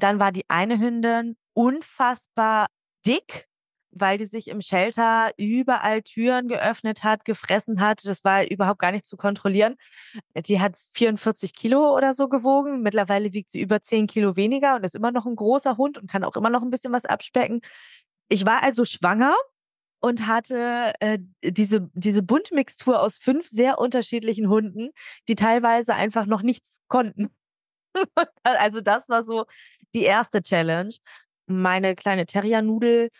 Dann war die eine Hündin unfassbar dick, weil die sich im Shelter überall Türen geöffnet hat, gefressen hat. Das war überhaupt gar nicht zu kontrollieren. Die hat 44 Kilo oder so gewogen. Mittlerweile wiegt sie über 10 Kilo weniger und ist immer noch ein großer Hund und kann auch immer noch ein bisschen was abspecken. Ich war also schwanger und hatte äh, diese, diese Buntmixtur aus fünf sehr unterschiedlichen Hunden, die teilweise einfach noch nichts konnten. also das war so die erste Challenge. Meine kleine Terriernudel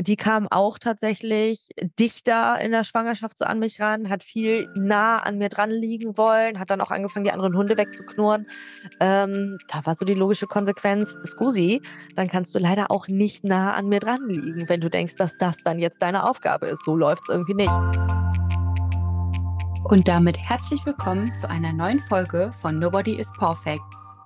die kam auch tatsächlich dichter in der Schwangerschaft so an mich ran, hat viel nah an mir dran liegen wollen, hat dann auch angefangen, die anderen Hunde wegzuknurren. Ähm, da war so die logische Konsequenz, Scusi, dann kannst du leider auch nicht nah an mir dran liegen, wenn du denkst, dass das dann jetzt deine Aufgabe ist. So läuft es irgendwie nicht. Und damit herzlich willkommen zu einer neuen Folge von Nobody is Perfect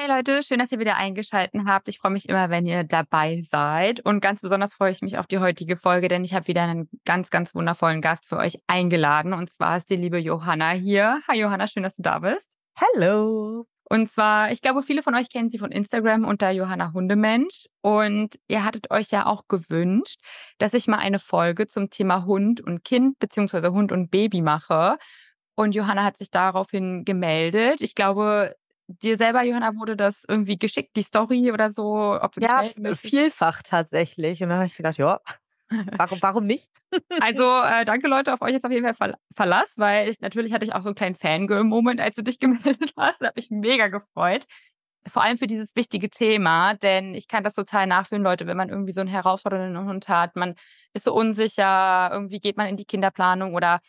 Hey Leute, schön, dass ihr wieder eingeschaltet habt. Ich freue mich immer, wenn ihr dabei seid. Und ganz besonders freue ich mich auf die heutige Folge, denn ich habe wieder einen ganz, ganz wundervollen Gast für euch eingeladen. Und zwar ist die liebe Johanna hier. Hi Johanna, schön, dass du da bist. Hallo. Und zwar, ich glaube, viele von euch kennen sie von Instagram unter Johanna Hundemensch. Und ihr hattet euch ja auch gewünscht, dass ich mal eine Folge zum Thema Hund und Kind beziehungsweise Hund und Baby mache. Und Johanna hat sich daraufhin gemeldet. Ich glaube, dir selber, Johanna, wurde das irgendwie geschickt, die Story oder so? Ob du ja, vielfach tatsächlich. Und dann habe ich gedacht, ja, warum, warum nicht? also äh, danke Leute, auf euch jetzt auf jeden Fall Verlass, weil ich natürlich hatte ich auch so einen kleinen Fangirl-Moment, als du dich gemeldet hast. Da habe ich mega gefreut. Vor allem für dieses wichtige Thema, denn ich kann das total nachfühlen, Leute, wenn man irgendwie so einen herausfordernden Hund hat, man ist so unsicher, irgendwie geht man in die Kinderplanung oder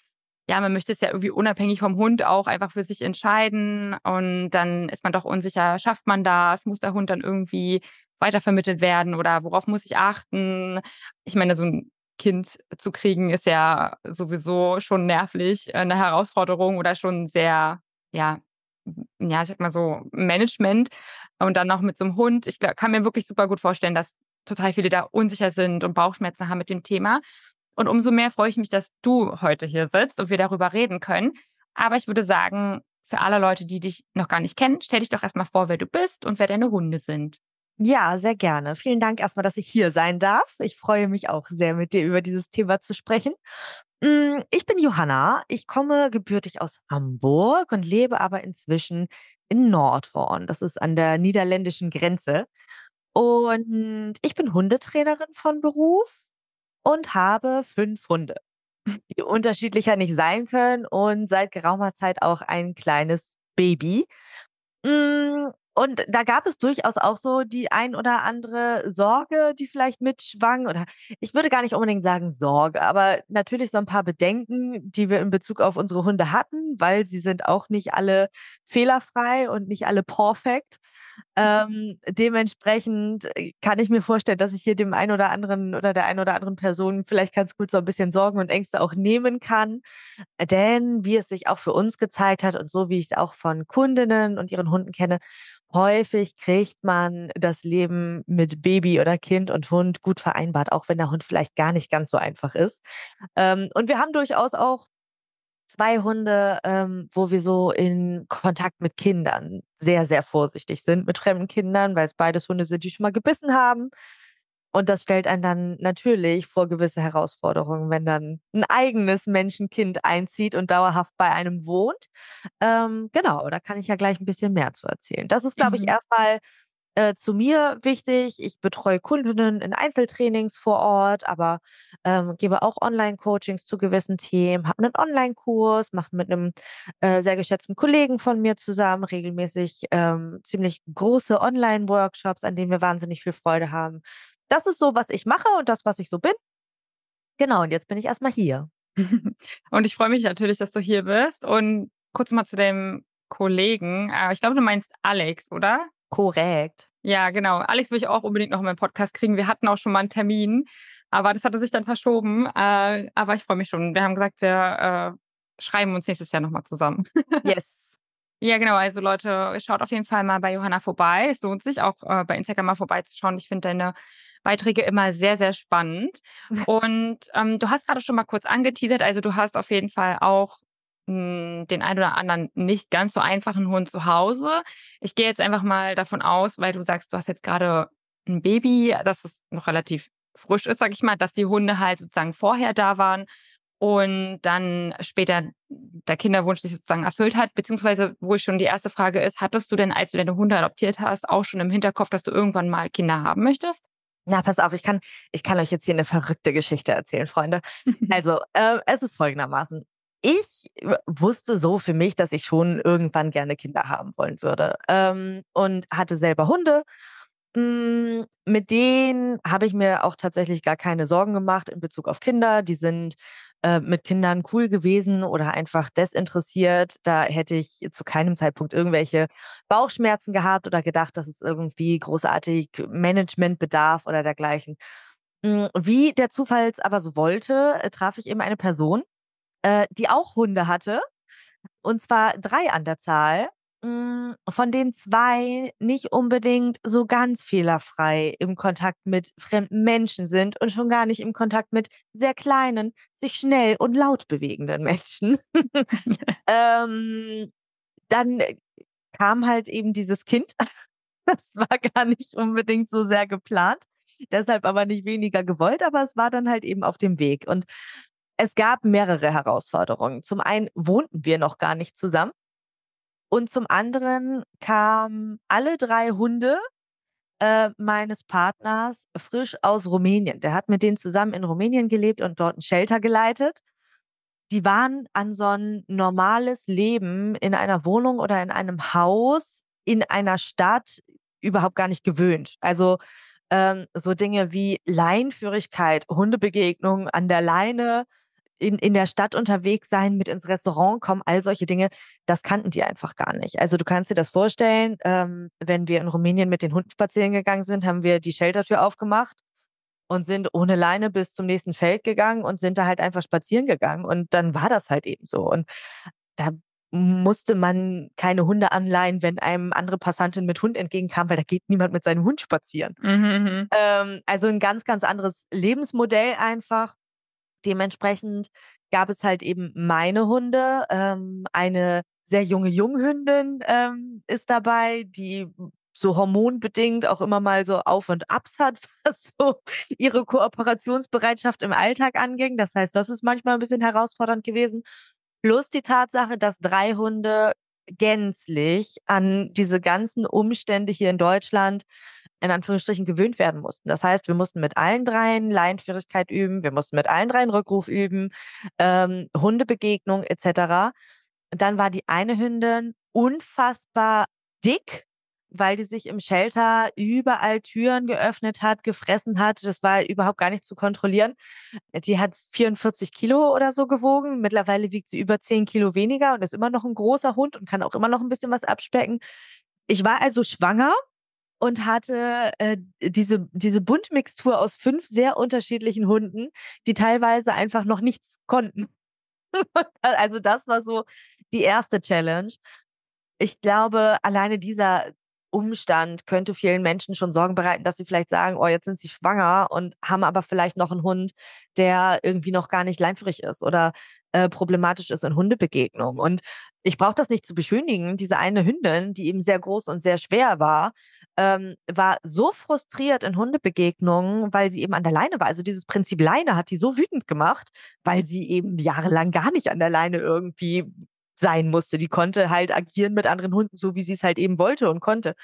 ja, man möchte es ja irgendwie unabhängig vom Hund auch einfach für sich entscheiden und dann ist man doch unsicher, schafft man das, muss der Hund dann irgendwie weitervermittelt werden oder worauf muss ich achten? Ich meine, so ein Kind zu kriegen ist ja sowieso schon nervlich eine Herausforderung oder schon sehr, ja, ja, ich sag mal so Management und dann noch mit so einem Hund. Ich kann mir wirklich super gut vorstellen, dass total viele da unsicher sind und Bauchschmerzen haben mit dem Thema. Und umso mehr freue ich mich, dass du heute hier sitzt und wir darüber reden können. Aber ich würde sagen, für alle Leute, die dich noch gar nicht kennen, stell dich doch erstmal vor, wer du bist und wer deine Hunde sind. Ja, sehr gerne. Vielen Dank erstmal, dass ich hier sein darf. Ich freue mich auch sehr, mit dir über dieses Thema zu sprechen. Mm, ich bin Johanna. Ich komme gebürtig aus Hamburg und lebe aber inzwischen in Nordhorn. Das ist an der niederländischen Grenze. Und ich bin Hundetrainerin von Beruf und habe fünf Hunde, die unterschiedlicher nicht sein können und seit geraumer Zeit auch ein kleines Baby. Mm, und da gab es durchaus auch so die ein oder andere Sorge, die vielleicht mitschwang. Oder ich würde gar nicht unbedingt sagen Sorge, aber natürlich so ein paar Bedenken, die wir in Bezug auf unsere Hunde hatten, weil sie sind auch nicht alle fehlerfrei und nicht alle perfekt. Ähm, dementsprechend äh, kann ich mir vorstellen, dass ich hier dem einen oder anderen oder der einen oder anderen Person vielleicht ganz gut so ein bisschen Sorgen und Ängste auch nehmen kann. Denn wie es sich auch für uns gezeigt hat und so wie ich es auch von Kundinnen und ihren Hunden kenne, häufig kriegt man das Leben mit Baby oder Kind und Hund gut vereinbart, auch wenn der Hund vielleicht gar nicht ganz so einfach ist. Ähm, und wir haben durchaus auch zwei Hunde, ähm, wo wir so in Kontakt mit Kindern sehr, sehr vorsichtig sind, mit fremden Kindern, weil es beides Hunde sind, die schon mal gebissen haben. Und das stellt einen dann natürlich vor gewisse Herausforderungen, wenn dann ein eigenes Menschenkind einzieht und dauerhaft bei einem wohnt. Ähm, genau, da kann ich ja gleich ein bisschen mehr zu erzählen. Das ist, glaube ich, mhm. erstmal äh, zu mir wichtig. Ich betreue Kundinnen in Einzeltrainings vor Ort, aber ähm, gebe auch Online-Coachings zu gewissen Themen, habe einen Online-Kurs, mache mit einem äh, sehr geschätzten Kollegen von mir zusammen regelmäßig ähm, ziemlich große Online-Workshops, an denen wir wahnsinnig viel Freude haben. Das ist so, was ich mache und das, was ich so bin. Genau, und jetzt bin ich erstmal hier. und ich freue mich natürlich, dass du hier bist. Und kurz mal zu dem Kollegen. Äh, ich glaube, du meinst Alex, oder? Korrekt. Ja, genau. Alex will ich auch unbedingt noch in meinen Podcast kriegen. Wir hatten auch schon mal einen Termin, aber das hatte sich dann verschoben. Äh, aber ich freue mich schon. Wir haben gesagt, wir äh, schreiben uns nächstes Jahr nochmal zusammen. Yes. Ja, genau. Also Leute, schaut auf jeden Fall mal bei Johanna vorbei. Es lohnt sich auch äh, bei Instagram mal vorbeizuschauen. Ich finde deine Beiträge immer sehr, sehr spannend. Und ähm, du hast gerade schon mal kurz angeteasert. Also du hast auf jeden Fall auch mh, hm, den ein oder anderen nicht ganz so einfachen Hund zu Hause. Ich gehe jetzt einfach mal davon aus, weil du sagst, du hast jetzt gerade ein Baby, dass es noch relativ frisch ist, sag ich mal, dass die Hunde halt sozusagen vorher da waren und dann später der Kinderwunsch sich sozusagen erfüllt hat, beziehungsweise wo ich schon die erste Frage ist, hattest du denn, als du deine Hunde adoptiert hast, auch schon im Hinterkopf, dass du irgendwann mal Kinder haben möchtest? Na, pass auf, ich kann, ich kann euch jetzt hier eine verrückte Geschichte erzählen, Freunde. Also, äh, es ist folgendermaßen. Ich wusste so für mich, dass ich schon irgendwann gerne Kinder haben wollen würde. Ähm, und hatte selber Hunde hm, mit denen habe ich mir auch tatsächlich gar keine Sorgen gemacht in Bezug auf Kinder. Die sind äh, mit Kindern cool gewesen oder einfach desinteressiert. Da hätte ich zu keinem Zeitpunkt irgendwelche Bauchschmerzen gehabt oder gedacht, dass es irgendwie großartig Management bedarf oder dergleichen. Hm, wie der Zufall es aber so wollte, äh, traf ich eben eine Person, äh, die auch Hunde hatte. Und zwar drei an der Zahl. Hm, von den zwei nicht unbedingt so ganz fehlerfrei im Kontakt mit fremden Menschen sind und schon gar nicht im Kontakt mit sehr kleinen, sich schnell und laut bewegenden Menschen. ähm, dann äh, kam halt eben dieses Kind. Das war gar nicht unbedingt so sehr geplant, deshalb aber nicht weniger gewollt, aber es war dann halt eben auf dem Weg. Und es gab mehrere Herausforderungen. Zum einen wohnten wir noch gar nicht zusammen. Und zum anderen kamen alle drei Hunde äh, meines Partners frisch aus Rumänien. Der hat mit denen zusammen in Rumänien gelebt und dort ein Shelter geleitet. Die waren an so ein normales Leben in einer Wohnung oder in einem Haus in einer Stadt überhaupt gar nicht gewöhnt. Also ähm, so Dinge wie Leinführigkeit, Hundebegegnungen an der Leine, in, in der Stadt unterwegs sein, mit ins Restaurant kommen, all solche Dinge, das kannten die einfach gar nicht. Also du kannst dir das vorstellen, ähm, wenn wir in Rumänien mit den Hunden spazieren gegangen sind, haben wir die Sheltertür aufgemacht und sind ohne Leine bis zum nächsten Feld gegangen und sind da halt einfach spazieren gegangen. Und dann war das halt eben so. Und da musste man keine Hunde anleihen, wenn einem andere Passantin mit Hund entgegenkam, weil da geht niemand mit seinem Hund spazieren. Mhm. mhm. Ähm, also ein ganz, ganz anderes Lebensmodell einfach. Dementsprechend gab es halt eben meine Hunde. Ähm, eine sehr junge Junghündin ähm, ist dabei, die so hormonbedingt auch immer mal so Auf und Abs hat, was so ihre Kooperationsbereitschaft im Alltag anging. Das heißt, das ist manchmal ein bisschen herausfordernd gewesen. Plus die Tatsache, dass drei Hunde gänzlich an diese ganzen Umstände hier in Deutschland in Anführungsstrichen gewöhnt werden mussten. Das heißt, wir mussten mit allen dreien Leinführigkeit üben, wir mussten mit allen dreien Rückruf üben, ähm, Hundebegegnung etc. Dann war die eine Hündin unfassbar dick, weil die sich im Shelter überall Türen geöffnet hat, gefressen hat. Das war überhaupt gar nicht zu kontrollieren. Die hat 44 Kilo oder so gewogen. Mittlerweile wiegt sie über 10 Kilo weniger und ist immer noch ein großer Hund und kann auch immer noch ein bisschen was abspecken. Ich war also schwanger und hatte äh, diese, diese Buntmixtur aus fünf sehr unterschiedlichen Hunden, die teilweise einfach noch nichts konnten. also das war so die erste Challenge. Ich glaube, alleine dieser Umstand könnte vielen Menschen schon Sorgen bereiten, dass sie vielleicht sagen, oh, jetzt sind sie schwanger und haben aber vielleicht noch einen Hund, der irgendwie noch gar nicht leinführig ist oder äh, problematisch ist in Hundebegegnungen. Und ich brauche das nicht zu beschönigen. Diese eine Hündin, die eben sehr groß und sehr schwer war, ähm, war so frustriert in Hundebegegnungen, weil sie eben an der Leine war. Also dieses Prinzip Leine hat die so wütend gemacht, weil sie eben jahrelang gar nicht an der Leine irgendwie sein musste. Die konnte halt agieren mit anderen Hunden, so wie sie es halt eben wollte und konnte.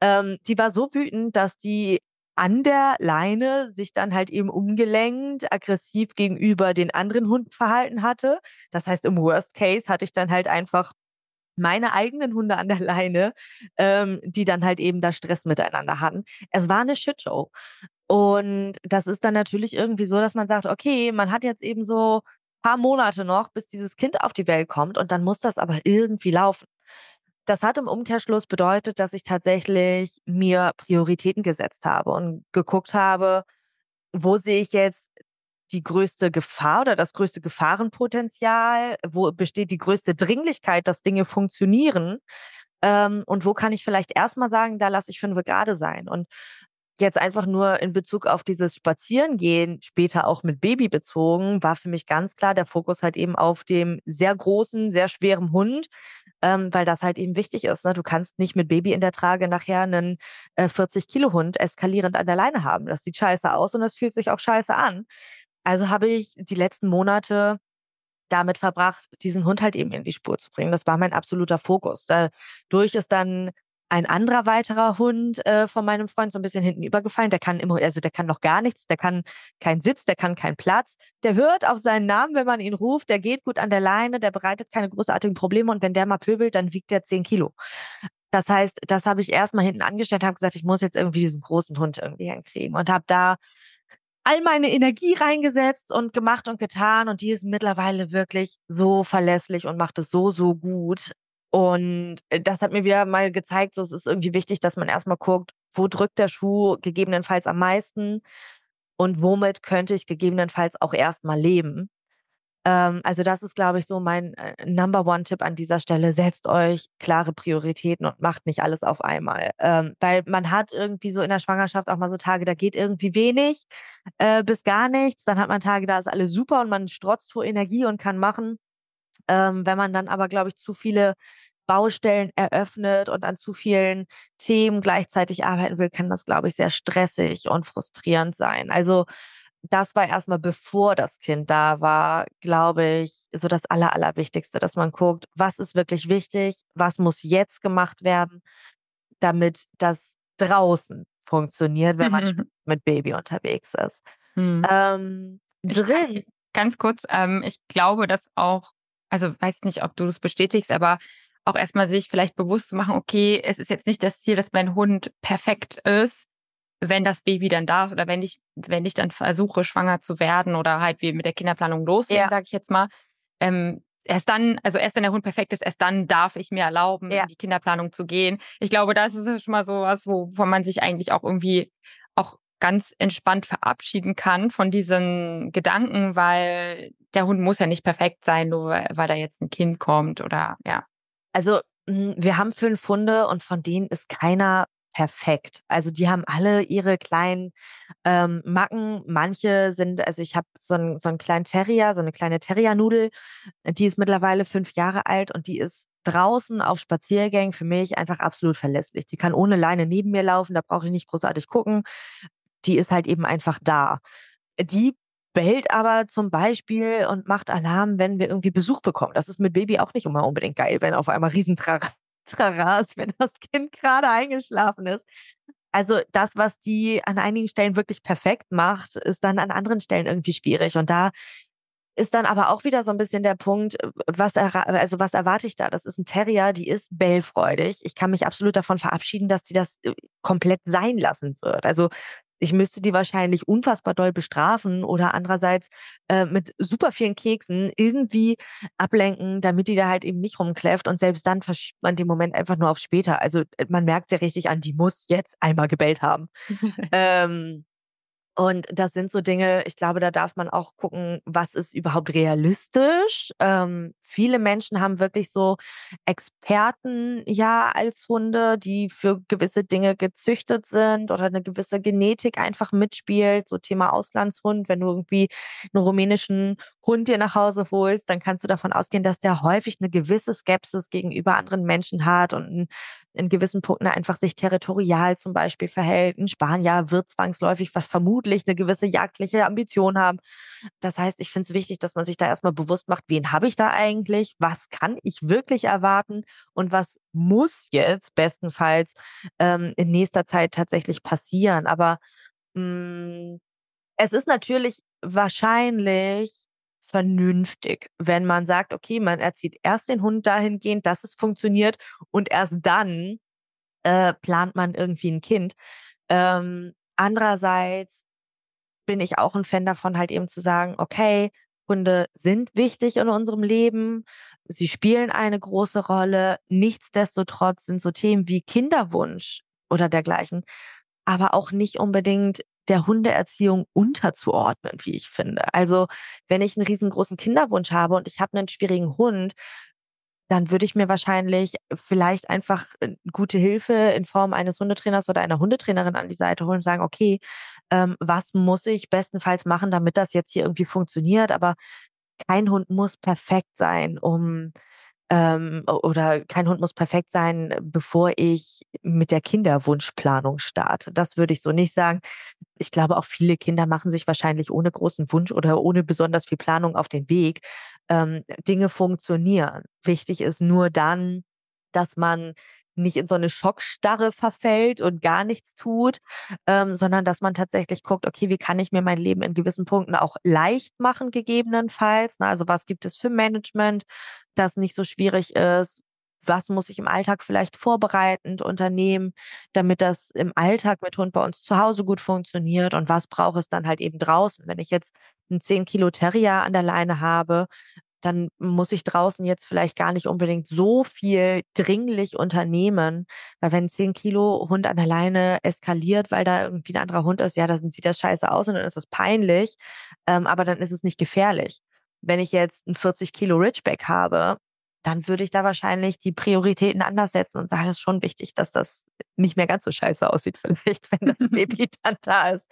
Ähm, die war so wütend, dass die an der Leine sich dann halt eben umgelenkt, aggressiv gegenüber den anderen Hunden verhalten hatte. Das heißt, im Worst Case hatte ich dann halt einfach meine eigenen Hunde an der Leine, ähm, die dann halt eben da Stress miteinander hatten. Es war eine Shitshow. Und das ist dann natürlich irgendwie so, dass man sagt, okay, man hat jetzt eben so paar Monate noch, bis dieses Kind auf die Welt kommt und dann muss das aber irgendwie laufen. Das hat im Umkehrschluss bedeutet, dass ich tatsächlich mir Prioritäten gesetzt habe und geguckt habe, wo sehe ich jetzt die größte Gefahr oder das größte Gefahrenpotenzial? Wo besteht die größte Dringlichkeit, dass Dinge funktionieren? Ähm, und wo kann ich vielleicht erstmal sagen, da lasse ich fünf gerade sein? Und jetzt einfach nur in Bezug auf dieses Spazierengehen, später auch mit Baby bezogen, war für mich ganz klar der Fokus halt eben auf dem sehr großen, sehr schweren Hund, ähm, weil das halt eben wichtig ist. Ne? Du kannst nicht mit Baby in der Trage nachher einen äh, 40-Kilo-Hund eskalierend an der Leine haben. Das sieht scheiße aus und das fühlt sich auch scheiße an. Also habe ich die letzten Monate damit verbracht, diesen Hund halt eben in die Spur zu bringen. Das war mein absoluter Fokus. Dadurch ist dann ein anderer weiterer Hund äh, von meinem Freund so ein bisschen hinten übergefallen. Der kann immer, also der kann noch gar nichts, der kann keinen Sitz, der kann keinen Platz. Der hört auf seinen Namen, wenn man ihn ruft, der geht gut an der Leine, der bereitet keine großartigen Probleme und wenn der mal pöbelt, dann wiegt der zehn Kilo. Das heißt, das habe ich erstmal hinten angestellt, habe gesagt, ich muss jetzt irgendwie diesen großen Hund irgendwie hinkriegen und habe da all meine Energie reingesetzt und gemacht und getan und die ist mittlerweile wirklich so verlässlich und macht es so, so gut. Und äh, das hat mir wieder mal gezeigt, so es ist irgendwie wichtig, dass man erstmal guckt, wo drückt der Schuh gegebenenfalls am meisten und womit könnte ich gegebenenfalls auch erstmal leben. Ähm, also das ist, glaube ich, so mein äh, Number One-Tipp an dieser Stelle. Setzt euch klare Prioritäten und macht nicht alles auf einmal. Ähm, weil man hat irgendwie so in der Schwangerschaft auch mal so Tage, da geht irgendwie wenig äh, bis gar nichts. Dann hat man Tage, da ist alles super und man strotzt vor Energie und kann machen. Ähm, wenn man dann aber, glaube ich, zu viele Baustellen eröffnet und an zu vielen Themen gleichzeitig arbeiten will, kann das, glaube ich, sehr stressig und frustrierend sein. Also das war erstmal bevor das Kind da war, glaube ich, so das Aller, Allerwichtigste, dass man guckt, was ist wirklich wichtig, was muss jetzt gemacht werden, damit das draußen funktioniert, wenn man mit Baby unterwegs ist. Hm. Ähm, drin. ganz kurz, ähm, ich glaube, dass auch also weiß nicht, ob du das bestätigst, aber auch erstmal sich vielleicht bewusst zu machen, okay, es ist jetzt nicht das Ziel, dass mein Hund perfekt ist, wenn das Baby dann da ist oder wenn ich, wenn ich dann versuche, schwanger zu werden oder halt wie mit der Kinderplanung losgehen, ja. sage ich jetzt mal. Ähm, erst dann, also erst wenn der Hund perfekt ist, erst dann darf ich mir erlauben, ja. in die Kinderplanung zu gehen. Ich glaube, das ist schon mal so was, wovon man sich eigentlich auch irgendwie ganz entspannt verabschieden kann von diesen Gedanken, weil der Hund muss ja nicht perfekt sein, nur weil da jetzt ein Kind kommt oder ja. Also hm, wir haben fünf Hunde und von denen ist keiner perfekt. Also die haben alle ihre kleinen ähm, Macken. Manche sind, also ich habe so einen, so einen kleinen Terrier, so eine kleine Terriernudel, die ist mittlerweile fünf Jahre alt und die ist draußen auf Spaziergängen für mich einfach absolut verlässlich. Die kann ohne Leine neben mir laufen, da brauche ich nicht großartig gucken die ist halt eben einfach da. Die bellt aber zum Beispiel und macht Alarm, wenn wir irgendwie Besuch bekommen. Das ist mit Baby auch nicht immer unbedingt geil, wenn auf einmal Riesentrara ist, wenn das Kind gerade eingeschlafen ist. Also das, was die an einigen Stellen wirklich perfekt macht, ist dann an anderen Stellen irgendwie schwierig. Und da ist dann aber auch wieder so ein bisschen der Punkt, was, also was erwarte ich da? Das ist ein Terrier, die ist bellfreudig. Ich kann mich absolut davon verabschieden, dass sie das äh, komplett sein lassen wird. Also ich müsste die wahrscheinlich unfassbar doll bestrafen oder andererseits äh, mit super vielen Keksen irgendwie ablenken, damit die da halt eben nicht rumkläfft und selbst dann verschiebt man den Moment einfach nur auf später. Also äh, man merkt ja richtig an, die muss jetzt einmal gebellt haben. ähm, und das sind so Dinge, ich glaube, da darf man auch gucken, was ist überhaupt realistisch. Ähm, viele Menschen haben wirklich so Experten ja als Hunde, die für gewisse Dinge gezüchtet sind oder eine gewisse Genetik einfach mitspielt. So Thema Auslandshund, wenn du irgendwie einen rumänischen Hund dir nach Hause holst, dann kannst du davon ausgehen, dass der häufig eine gewisse Skepsis gegenüber anderen Menschen hat und in, in gewissen Punkten einfach sich territorial zum Beispiel verhält. Ein Spanier wird zwangsläufig vermutlich eine gewisse jagdliche Ambition haben. Das heißt, ich finde es wichtig, dass man sich da erstmal bewusst macht, wen habe ich da eigentlich, was kann ich wirklich erwarten und was muss jetzt bestenfalls ähm, in nächster Zeit tatsächlich passieren. Aber mh, mm, es ist natürlich wahrscheinlich vernünftig, wenn man sagt, okay, man erzieht erst den Hund dahingehend, dass es funktioniert und erst dann äh, plant man irgendwie ein Kind. Ähm, andererseits bin ich auch ein Fan davon, halt eben zu sagen, okay, Hunde sind wichtig in unserem Leben. Sie spielen eine große Rolle. Nichtsdestotrotz sind so Themen wie Kinderwunsch oder dergleichen, aber auch nicht unbedingt der Hundeerziehung unterzuordnen, wie ich finde. Also wenn ich einen riesengroßen Kinderwunsch habe und ich habe einen schwierigen Hund, dann würde ich mir wahrscheinlich vielleicht einfach äh, gute Hilfe in Form eines Hundetrainers oder einer Hundetrainerin an die Seite holen und sagen, okay, ähm, was muss ich bestenfalls machen, damit das jetzt hier irgendwie funktioniert? Aber kein Hund muss perfekt sein, um ähm, oder kein Hund muss perfekt sein, bevor ich mit der Kinderwunschplanung starte. Das würde ich so nicht sagen. Ich glaube, auch viele Kinder machen sich wahrscheinlich ohne großen Wunsch oder ohne besonders viel Planung auf den Weg. Ähm, Dinge funktionieren. Wichtig ist nur dann, dass man nicht in so eine Schockstarre verfällt und gar nichts tut, ähm, sondern dass man tatsächlich guckt, okay, wie kann ich mir mein Leben in gewissen Punkten auch leicht machen, gegebenenfalls. Na, also was gibt es für Management, das nicht so schwierig ist? Was muss ich im Alltag vielleicht vorbereitend unternehmen, damit das im Alltag mit Hund bei uns zu Hause gut funktioniert? Und was braucht es dann halt eben draußen? Wenn ich jetzt einen 10 Kilo Terrier an der Leine habe, dann muss ich draußen jetzt vielleicht gar nicht unbedingt so viel dringlich unternehmen, weil wenn 10 Kilo Hund an der Leine eskaliert, weil da irgendwie ein anderer Hund ist, ja, dann sieht das scheiße aus und dann ist das peinlich, ähm, aber dann ist es nicht gefährlich. Wenn ich jetzt ein 40 Kilo Ridgeback habe, dann würde ich da wahrscheinlich die Prioritäten anders setzen und sagen, es ist schon wichtig, dass das nicht mehr ganz so scheiße aussieht, vielleicht, wenn das Baby dann da ist.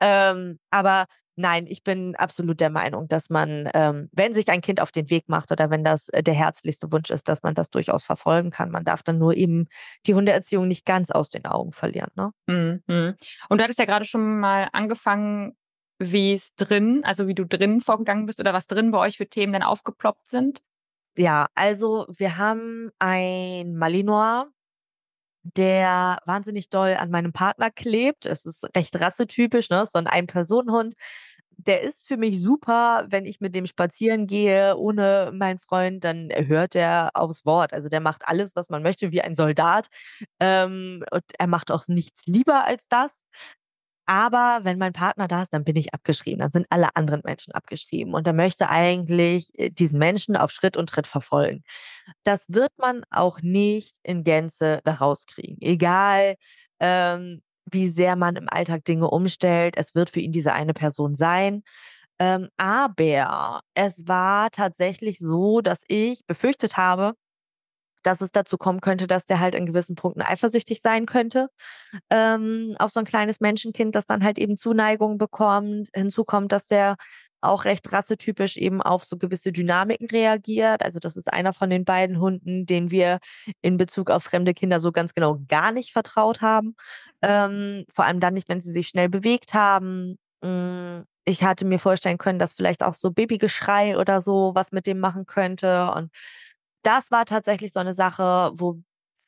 Ähm, aber Nein, ich bin absolut der Meinung, dass man, ähm, wenn sich ein Kind auf den Weg macht oder wenn das äh, der herzlichste Wunsch ist, dass man das durchaus verfolgen kann. Man darf dann nur eben die Hundeerziehung nicht ganz aus den Augen verlieren. Ne? Mhm. Und du hattest ja gerade schon mal angefangen, wie es drin, also wie du drin vorgegangen bist oder was drin bei euch für Themen denn aufgeploppt sind. Ja, also wir haben ein Malinois, der wahnsinnig doll an meinem Partner klebt. Es ist recht rassetypisch, ne? So ein Ein-Personen-Hund. Der ist für mich super, wenn ich mit dem spazieren gehe, ohne meinen Freund, dann hört er aufs Wort. Also der macht alles, was man möchte, wie ein Soldat. Ähm, und er macht auch nichts lieber als das. Aber wenn mein Partner da ist, dann bin ich abgeschrieben. Dann sind alle anderen Menschen abgeschrieben. Und er möchte eigentlich äh, diesen Menschen auf Schritt und Tritt verfolgen. Das wird man auch nicht in Gänze da rauskriegen. Egal, ähm, wie sehr man im Alltag Dinge umstellt. Es wird für ihn diese eine Person sein. Ähm, aber es war tatsächlich so, dass ich befürchtet habe, dass es dazu kommen könnte, dass der halt in gewissen Punkten eifersüchtig sein könnte ähm, auf so ein kleines Menschenkind, das dann halt eben Zuneigung bekommt. Hinzu kommt, dass der auch recht rassetypisch eben auf so gewisse Dynamiken reagiert. Also das ist einer von den beiden Hunden, den wir in Bezug auf fremde Kinder so ganz genau gar nicht vertraut haben. Ähm, vor allem dann nicht, wenn sie sich schnell bewegt haben. Mm, ich hatte mir vorstellen können, dass vielleicht auch so Babygeschrei oder so was mit dem machen könnte. Und das war tatsächlich so eine Sache, wo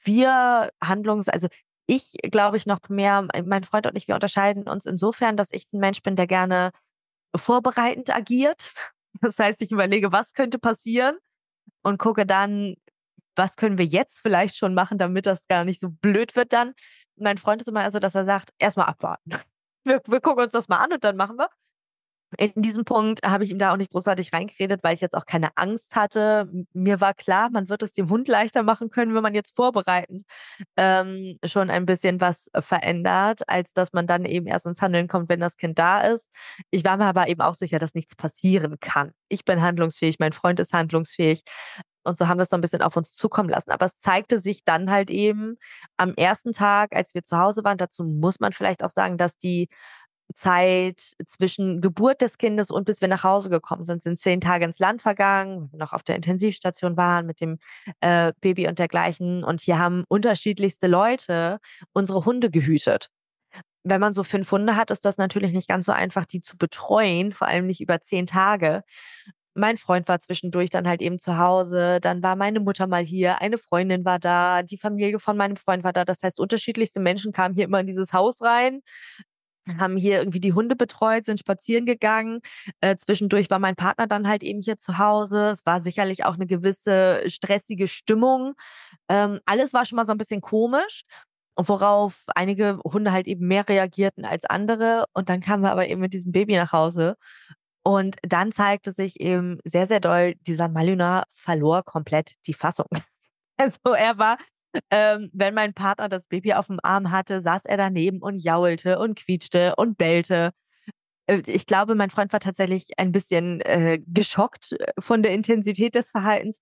wir Handlungs, also ich glaube ich noch mehr, mein Freund und ich, wir unterscheiden uns insofern, dass ich ein Mensch bin, der gerne vorbereitend agiert. Das heißt, ich überlege, was könnte passieren und gucke dann, was können wir jetzt vielleicht schon machen, damit das gar nicht so blöd wird dann. Mein Freund ist immer so, dass er sagt, erstmal abwarten. Wir, wir gucken uns das mal an und dann machen wir in diesem Punkt habe ich ihm da auch nicht großartig reingeredet, weil ich jetzt auch keine Angst hatte. Mir war klar, man wird es dem Hund leichter machen können, wenn man jetzt vorbereitend ähm, schon ein bisschen was verändert, als dass man dann eben erst ins Handeln kommt, wenn das Kind da ist. Ich war mir aber eben auch sicher, dass nichts passieren kann. Ich bin handlungsfähig, mein Freund ist handlungsfähig. Und so haben wir es so ein bisschen auf uns zukommen lassen. Aber es zeigte sich dann halt eben am ersten Tag, als wir zu Hause waren. Dazu muss man vielleicht auch sagen, dass die Zeit zwischen Geburt des Kindes und bis wir nach Hause gekommen sind, sind zehn Tage ins Land vergangen, weil wir noch auf der Intensivstation waren mit dem äh, Baby und dergleichen. Und hier haben unterschiedlichste Leute unsere Hunde gehütet. Wenn man so fünf Hunde hat, ist das natürlich nicht ganz so einfach, die zu betreuen, vor allem nicht über zehn Tage. Mein Freund war zwischendurch dann halt eben zu Hause, dann war meine Mutter mal hier, eine Freundin war da, die Familie von meinem Freund war da. Das heißt, unterschiedlichste Menschen kamen hier immer in dieses Haus rein haben hier irgendwie die Hunde betreut, sind spazieren gegangen. Äh, zwischendurch war mein Partner dann halt eben hier zu Hause. Es war sicherlich auch eine gewisse stressige Stimmung. Ähm, alles war schon mal so ein bisschen komisch. Und worauf einige Hunde halt eben mehr reagierten als andere. Und dann kamen wir aber eben mit diesem Baby nach Hause. Und dann zeigte sich eben sehr, sehr doll, dieser Malina verlor komplett die Fassung. Also er war ähm, wenn mein Partner das Baby auf dem Arm hatte, saß er daneben und jaulte und quietschte und bellte. Äh, ich glaube, mein Freund war tatsächlich ein bisschen äh, geschockt äh, von der Intensität des Verhaltens.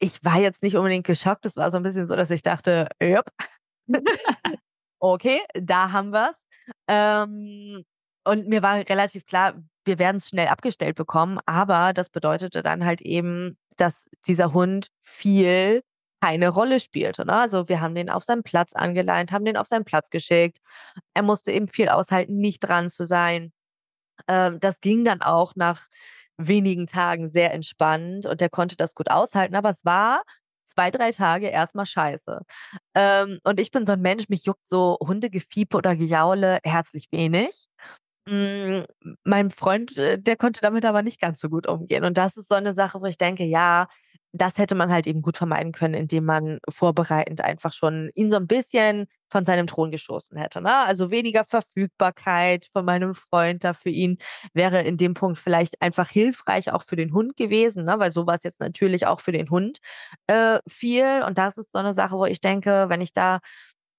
Ich war jetzt nicht unbedingt geschockt. Es war so ein bisschen so, dass ich dachte, yep. okay, da haben wir's. Ähm, und mir war relativ klar, wir werden es schnell abgestellt bekommen, aber das bedeutete dann halt eben, dass dieser Hund viel keine Rolle spielte. Ne? Also wir haben den auf seinen Platz angeleint, haben den auf seinen Platz geschickt. Er musste eben viel aushalten, nicht dran zu sein. Ähm, das ging dann auch nach wenigen Tagen sehr entspannt und der konnte das gut aushalten, aber es war zwei, drei Tage erstmal scheiße. Ähm, und ich bin so ein Mensch, mich juckt so Hundegefiepe oder Gejaule herzlich wenig. Mm, mein Freund, äh, der konnte damit aber nicht ganz so gut umgehen. Und das ist so eine Sache, wo ich denke, ja, das hätte man halt eben gut vermeiden können, indem man vorbereitend einfach schon ihn so ein bisschen von seinem Thron gestoßen hätte. Ne? Also weniger Verfügbarkeit von meinem Freund da für ihn wäre in dem Punkt vielleicht einfach hilfreich auch für den Hund gewesen, ne? weil sowas jetzt natürlich auch für den Hund äh, viel. Und das ist so eine Sache, wo ich denke, wenn ich da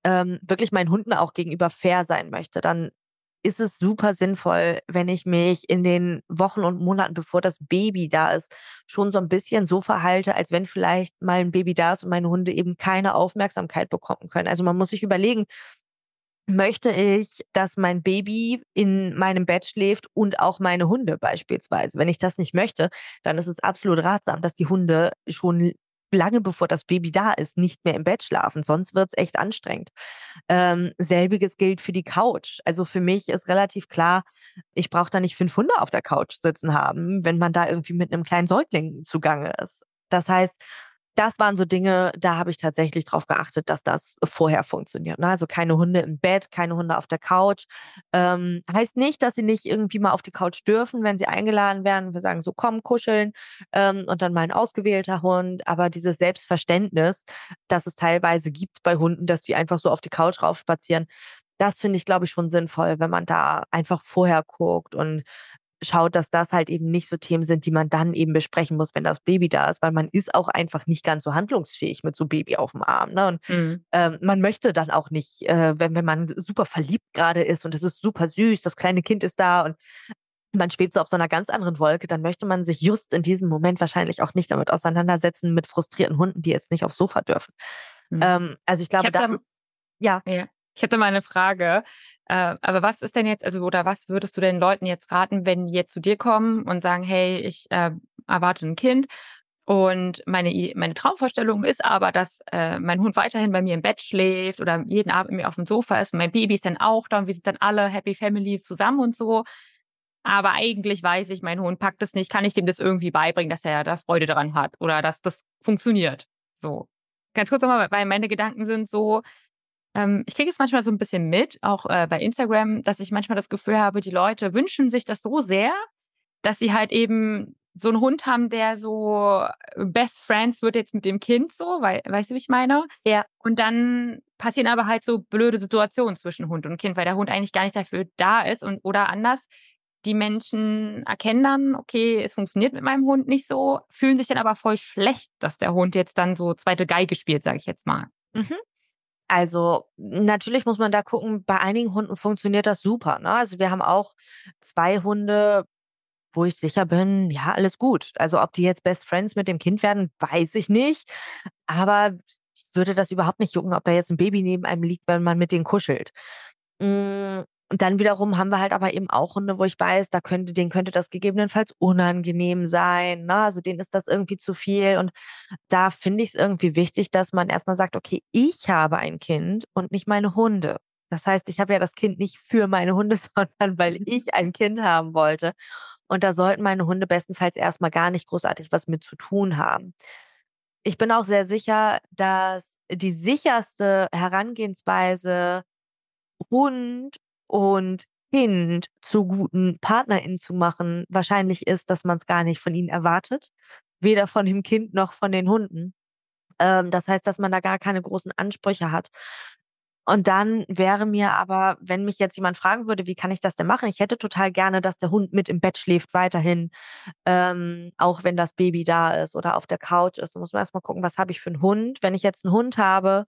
ähm, wirklich meinen Hunden auch gegenüber fair sein möchte, dann ist es super sinnvoll, wenn ich mich in den Wochen und Monaten, bevor das Baby da ist, schon so ein bisschen so verhalte, als wenn vielleicht mal ein Baby da ist und meine Hunde eben keine Aufmerksamkeit bekommen können. Also man muss sich überlegen, möchte ich, dass mein Baby in meinem Bett schläft und auch meine Hunde beispielsweise. Wenn ich das nicht möchte, dann ist es absolut ratsam, dass die Hunde schon lange bevor das Baby da ist, nicht mehr im Bett schlafen. Sonst wird es echt anstrengend. Ähm, selbiges gilt für die Couch. Also für mich ist relativ klar, ich brauche da nicht fünf Hunde auf der Couch sitzen haben, wenn man da irgendwie mit einem kleinen Säugling zugange ist. Das heißt, das waren so Dinge, da habe ich tatsächlich darauf geachtet, dass das vorher funktioniert. Ne? Also keine Hunde im Bett, keine Hunde auf der Couch. Ähm, heißt nicht, dass sie nicht irgendwie mal auf die Couch dürfen, wenn sie eingeladen werden. Wir sagen so, komm, kuscheln ähm, und dann mal ein ausgewählter Hund. Aber dieses Selbstverständnis, das es teilweise gibt bei Hunden, dass die einfach so auf die Couch raufspazieren, das finde ich, glaube ich, schon sinnvoll, wenn man da einfach vorher guckt und schaut, dass das halt eben nicht so Themen sind, die man dann eben besprechen muss, wenn das Baby da ist, weil man ist auch einfach nicht ganz so handlungsfähig mit so Baby auf dem Arm. Ne? Und mhm. ähm, man möchte dann auch nicht, äh, wenn, wenn man super verliebt gerade ist und es ist super süß, das kleine Kind ist da und man schwebt so auf so einer ganz anderen Wolke, dann möchte man sich just in diesem Moment wahrscheinlich auch nicht damit auseinandersetzen mit frustrierten Hunden, die jetzt nicht aufs Sofa dürfen. Mhm. Ähm, also ich glaube, ich das da, ist ja. ja. Ich hätte mal eine Frage. Äh, aber was ist denn jetzt, also oder was würdest du den Leuten jetzt raten, wenn die jetzt zu dir kommen und sagen, hey, ich äh, erwarte ein Kind und meine, meine Traumvorstellung ist aber, dass äh, mein Hund weiterhin bei mir im Bett schläft oder jeden Abend mit mir auf dem Sofa ist und mein Baby ist dann auch da und wir sind dann alle Happy Families zusammen und so. Aber eigentlich weiß ich, mein Hund packt es nicht. Kann ich dem das irgendwie beibringen, dass er da Freude daran hat oder dass das funktioniert? So. Ganz kurz nochmal, weil meine Gedanken sind so, ähm, ich kriege es manchmal so ein bisschen mit, auch äh, bei Instagram, dass ich manchmal das Gefühl habe, die Leute wünschen sich das so sehr, dass sie halt eben so einen Hund haben, der so äh, Best Friends wird jetzt mit dem Kind so, weil, weißt du, wie ich meine? Ja. Und dann passieren aber halt so blöde Situationen zwischen Hund und Kind, weil der Hund eigentlich gar nicht dafür da ist und oder anders. Die Menschen erkennen dann, okay, es funktioniert mit meinem Hund nicht so, fühlen sich dann aber voll schlecht, dass der Hund jetzt dann so zweite Geige spielt, sage ich jetzt mal. Mhm. Also natürlich muss man da gucken, bei einigen Hunden funktioniert das super. Ne? Also wir haben auch zwei Hunde, wo ich sicher bin, ja, alles gut. Also ob die jetzt Best Friends mit dem Kind werden, weiß ich nicht. Aber ich würde das überhaupt nicht jucken, ob da jetzt ein Baby neben einem liegt, wenn man mit denen kuschelt. Und dann wiederum haben wir halt aber eben auch Hunde, wo ich weiß, da könnte, denen könnte das gegebenenfalls unangenehm sein. Ne? Also denen ist das irgendwie zu viel. Und da finde ich es irgendwie wichtig, dass man erstmal sagt, okay, ich habe ein Kind und nicht meine Hunde. Das heißt, ich habe ja das Kind nicht für meine Hunde, sondern weil ich ein Kind haben wollte. Und da sollten meine Hunde bestenfalls erstmal gar nicht großartig was mit zu tun haben. Ich bin auch sehr sicher, dass die sicherste Herangehensweise Hund und Kind zu guten PartnerInnen zu machen, wahrscheinlich ist, dass man es gar nicht von ihnen erwartet. Weder von dem Kind noch von den Hunden. Ähm, das heißt, dass man da gar keine großen Ansprüche hat. Und dann wäre mir aber, wenn mich jetzt jemand fragen würde, wie kann ich das denn machen? Ich hätte total gerne, dass der Hund mit im Bett schläft weiterhin, ähm, auch wenn das Baby da ist oder auf der Couch ist. Da muss man erstmal gucken, was habe ich für einen Hund. Wenn ich jetzt einen Hund habe,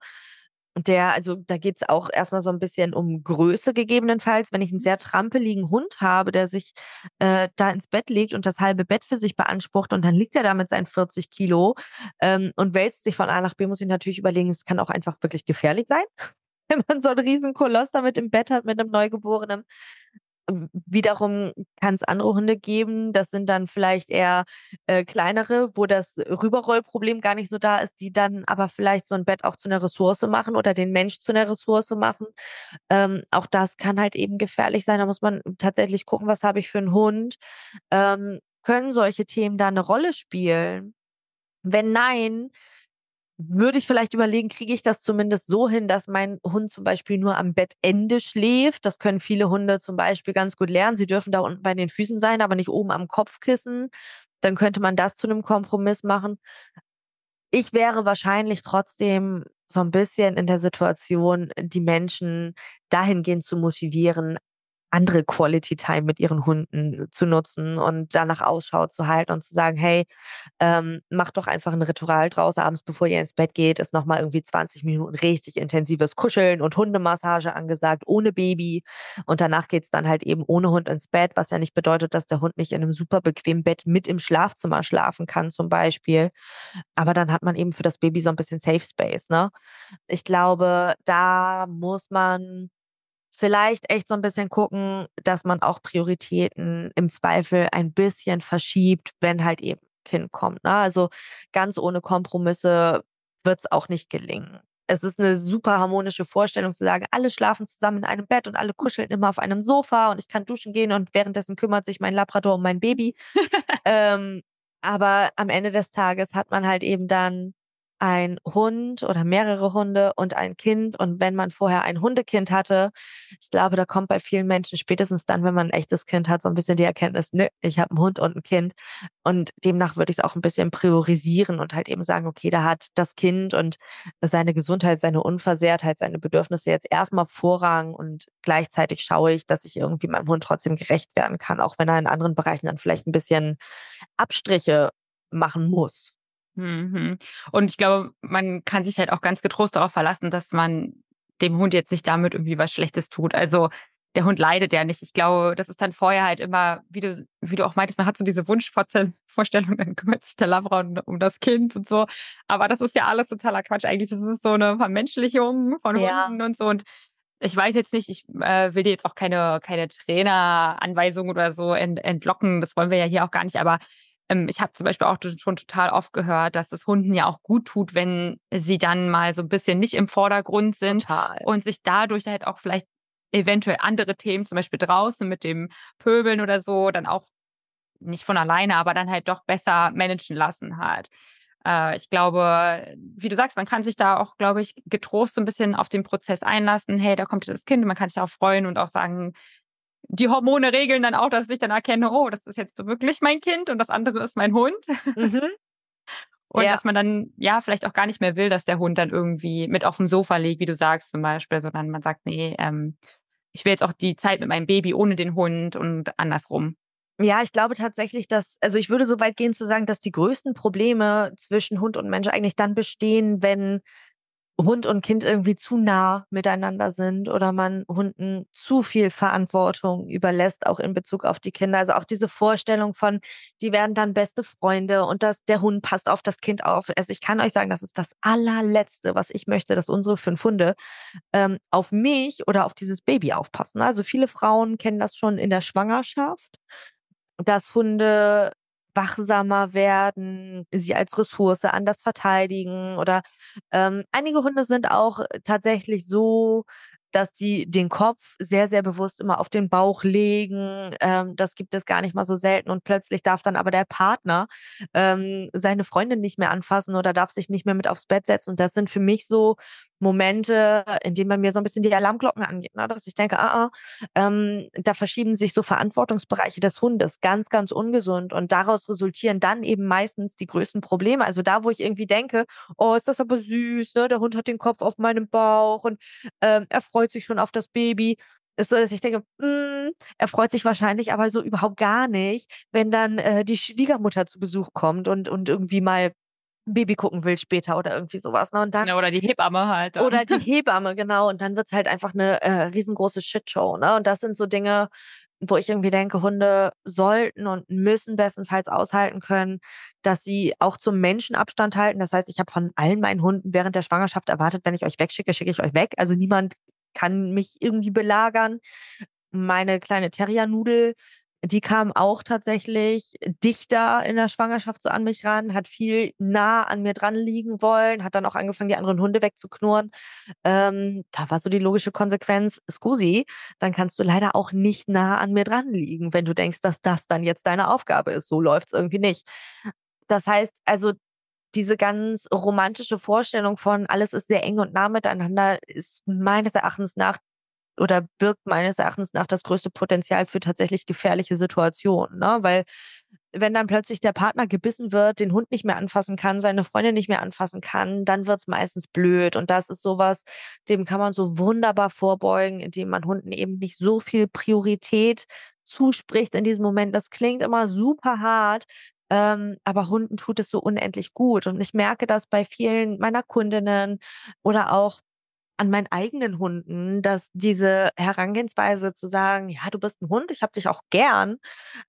der, also da geht es auch erstmal so ein bisschen um Größe gegebenenfalls. Wenn ich einen sehr trampeligen Hund habe, der sich äh, da ins Bett legt und das halbe Bett für sich beansprucht und dann liegt er da mit seinen 40 Kilo ähm, und wälzt sich von A nach B, muss ich natürlich überlegen, es kann auch einfach wirklich gefährlich sein, wenn man so einen riesen Koloss damit im Bett hat mit einem Neugeborenen. Wiederum kann es andere Hunde geben, das sind dann vielleicht eher äh, kleinere, wo das Rüberrollproblem gar nicht so da ist, die dann aber vielleicht so ein Bett auch zu einer Ressource machen oder den Mensch zu einer Ressource machen. Ähm, auch das kann halt eben gefährlich sein. Da muss man tatsächlich gucken, was habe ich für einen Hund. Ähm, können solche Themen da eine Rolle spielen? Wenn nein, würde ich vielleicht überlegen, kriege ich das zumindest so hin, dass mein Hund zum Beispiel nur am Bettende schläft. Das können viele Hunde zum Beispiel ganz gut lernen. Sie dürfen da unten bei den Füßen sein, aber nicht oben am Kopfkissen. Dann könnte man das zu einem Kompromiss machen. Ich wäre wahrscheinlich trotzdem so ein bisschen in der Situation, die Menschen dahingehend zu motivieren, andere Quality Time mit ihren Hunden zu nutzen und danach Ausschau zu halten und zu sagen, hey, ähm, macht doch einfach ein Ritual draus, abends bevor ihr ins Bett geht, ist nochmal irgendwie 20 Minuten richtig intensives Kuscheln und Hundemassage angesagt, ohne Baby. Und danach geht es dann halt eben ohne Hund ins Bett, was ja nicht bedeutet, dass der Hund nicht in einem super bequemen Bett mit im Schlafzimmer schlafen kann, zum Beispiel. Aber dann hat man eben für das Baby so ein bisschen Safe Space, ne? Ich glaube, da muss man vielleicht echt so ein bisschen gucken, dass man auch Prioritäten im Zweifel ein bisschen verschiebt, wenn halt eben Kind kommt. Ne? Also ganz ohne Kompromisse wird es auch nicht gelingen. Es ist eine super harmonische Vorstellung zu sagen, alle schlafen zusammen in einem Bett und alle kuscheln immer auf einem Sofa und ich kann duschen gehen und währenddessen kümmert sich mein Labrador um mein Baby. ähm, aber am Ende des Tages hat man halt eben dann ein Hund oder mehrere Hunde und ein Kind. Und wenn man vorher ein Hundekind hatte, ich glaube, da kommt bei vielen Menschen spätestens dann, wenn man ein echtes Kind hat, so ein bisschen die Erkenntnis, nö, ich habe einen Hund und ein Kind. Und demnach würde ich es auch ein bisschen priorisieren und halt eben sagen, okay, da hat das Kind und seine Gesundheit, seine Unversehrtheit, seine Bedürfnisse jetzt erstmal Vorrang und gleichzeitig schaue ich, dass ich irgendwie meinem Hund trotzdem gerecht werden kann, auch wenn er in anderen Bereichen dann vielleicht ein bisschen Abstriche machen muss. Mhm. Und ich glaube, man kann sich halt auch ganz getrost darauf verlassen, dass man dem Hund jetzt nicht damit irgendwie was Schlechtes tut. Also der Hund leidet ja nicht. Ich glaube, das ist dann vorher halt immer, wie du, wie du auch meintest, man hat so diese Wunschvorstellung, dann kümmert sich der Labra um, das Kind und so. Aber das ist ja alles totaler Quatsch eigentlich. Das ist so eine Vermenschlichung von ja. Hunden und so. Und ich weiß jetzt nicht, ich äh, will dir jetzt auch keine, keine Traineranweisung oder so ent, entlocken. Das wollen wir ja hier auch gar nicht. Aber ich habe zum Beispiel auch schon total oft gehört, dass es Hunden ja auch gut tut, wenn sie dann mal so ein bisschen nicht im Vordergrund sind total. und sich dadurch halt auch vielleicht eventuell andere Themen, zum Beispiel draußen mit dem Pöbeln oder so, dann auch nicht von alleine, aber dann halt doch besser managen lassen halt. Äh, ich glaube, wie du sagst, man kann sich da auch, glaube ich, getrost so ein bisschen auf den Prozess einlassen. Hey, da kommt das Kind, man kann sich auch freuen und auch sagen, die Hormone regeln dann auch, dass ich dann erkenne, oh, das ist jetzt wirklich mein Kind und das andere ist mein Hund. Mhm. Und ja. dass man dann, ja, vielleicht auch gar nicht mehr will, dass der Hund dann irgendwie mit auf dem Sofa liegt, wie du sagst zum Beispiel, sondern man sagt, nee, ähm, ich will jetzt auch die Zeit mit meinem Baby ohne den Hund und andersrum. Ja, ich glaube tatsächlich, dass, also ich würde so weit gehen zu sagen, dass die größten Probleme zwischen Hund und Mensch eigentlich dann bestehen, wenn Hund und Kind irgendwie zu nah miteinander sind oder man Hunden zu viel Verantwortung überlässt, auch in Bezug auf die Kinder. Also auch diese Vorstellung von, die werden dann beste Freunde und dass der Hund passt auf das Kind auf. Also ich kann euch sagen, das ist das allerletzte, was ich möchte, dass unsere fünf Hunde ähm, auf mich oder auf dieses Baby aufpassen. Also viele Frauen kennen das schon in der Schwangerschaft dass Hunde wachsamer werden, sie als Ressource anders verteidigen oder ähm, einige Hunde sind auch tatsächlich so, dass die den Kopf sehr, sehr bewusst immer auf den Bauch legen. Ähm, das gibt es gar nicht mal so selten. Und plötzlich darf dann aber der Partner ähm, seine Freundin nicht mehr anfassen oder darf sich nicht mehr mit aufs Bett setzen. Und das sind für mich so Momente, in denen bei mir so ein bisschen die Alarmglocken angehen, ne? dass ich denke, ah, ah ähm, da verschieben sich so Verantwortungsbereiche des Hundes, ganz, ganz ungesund und daraus resultieren dann eben meistens die größten Probleme. Also da, wo ich irgendwie denke, oh, ist das aber süß, ne? der Hund hat den Kopf auf meinem Bauch und ähm, er freut sich schon auf das Baby ist so, dass ich denke, mm, er freut sich wahrscheinlich aber so überhaupt gar nicht, wenn dann äh, die Schwiegermutter zu Besuch kommt und, und irgendwie mal Baby gucken will später oder irgendwie sowas. Ne? Und dann, ja, oder die Hebamme halt. Dann. Oder die Hebamme, genau. Und dann wird es halt einfach eine äh, riesengroße Shitshow. Ne? Und das sind so Dinge, wo ich irgendwie denke, Hunde sollten und müssen bestenfalls aushalten können, dass sie auch zum Menschen Abstand halten. Das heißt, ich habe von allen meinen Hunden während der Schwangerschaft erwartet, wenn ich euch wegschicke, schicke ich euch weg. Also niemand kann mich irgendwie belagern. Meine kleine Terriernudel, die kam auch tatsächlich dichter in der Schwangerschaft so an mich ran, hat viel nah an mir dran liegen wollen, hat dann auch angefangen, die anderen Hunde wegzuknurren. Ähm, da war so die logische Konsequenz, Scusi, dann kannst du leider auch nicht nah an mir dran liegen, wenn du denkst, dass das dann jetzt deine Aufgabe ist. So läuft es irgendwie nicht. Das heißt, also diese ganz romantische Vorstellung von alles ist sehr eng und nah miteinander ist meines Erachtens nach oder birgt meines Erachtens nach das größte Potenzial für tatsächlich gefährliche Situationen. Ne? Weil wenn dann plötzlich der Partner gebissen wird, den Hund nicht mehr anfassen kann, seine Freundin nicht mehr anfassen kann, dann wird es meistens blöd. Und das ist sowas, dem kann man so wunderbar vorbeugen, indem man Hunden eben nicht so viel Priorität zuspricht in diesem Moment. Das klingt immer super hart, ähm, aber Hunden tut es so unendlich gut. Und ich merke das bei vielen meiner Kundinnen oder auch an meinen eigenen Hunden, dass diese Herangehensweise zu sagen, ja, du bist ein Hund, ich habe dich auch gern